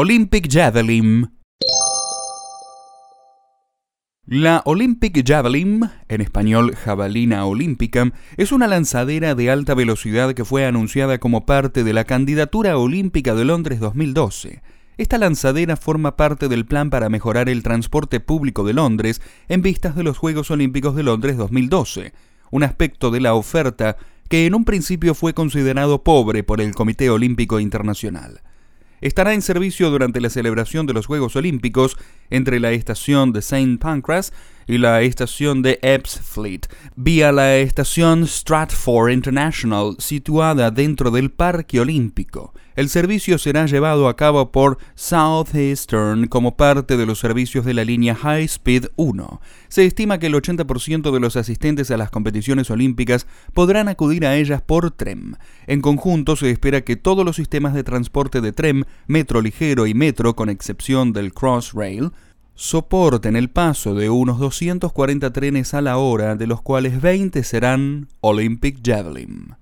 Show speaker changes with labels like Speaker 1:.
Speaker 1: Olympic Javelin. La Olympic Javelin, en español jabalina olímpica, es una lanzadera de alta velocidad que fue anunciada como parte de la candidatura olímpica de Londres 2012. Esta lanzadera forma parte del plan para mejorar el transporte público de Londres en vistas de los Juegos Olímpicos de Londres 2012, un aspecto de la oferta que en un principio fue considerado pobre por el Comité Olímpico Internacional estará en servicio durante la celebración de los Juegos Olímpicos entre la estación de St. Pancras y la estación de Ebbsfleet, vía la estación Stratford International, situada dentro del Parque Olímpico. El servicio será llevado a cabo por Southeastern como parte de los servicios de la línea High Speed 1. Se estima que el 80% de los asistentes a las competiciones olímpicas podrán acudir a ellas por tren. En conjunto se espera que todos los sistemas de transporte de tren, metro ligero y metro, con excepción del Crossrail, soporten el paso de unos 240 trenes a la hora, de los cuales 20 serán Olympic Javelin.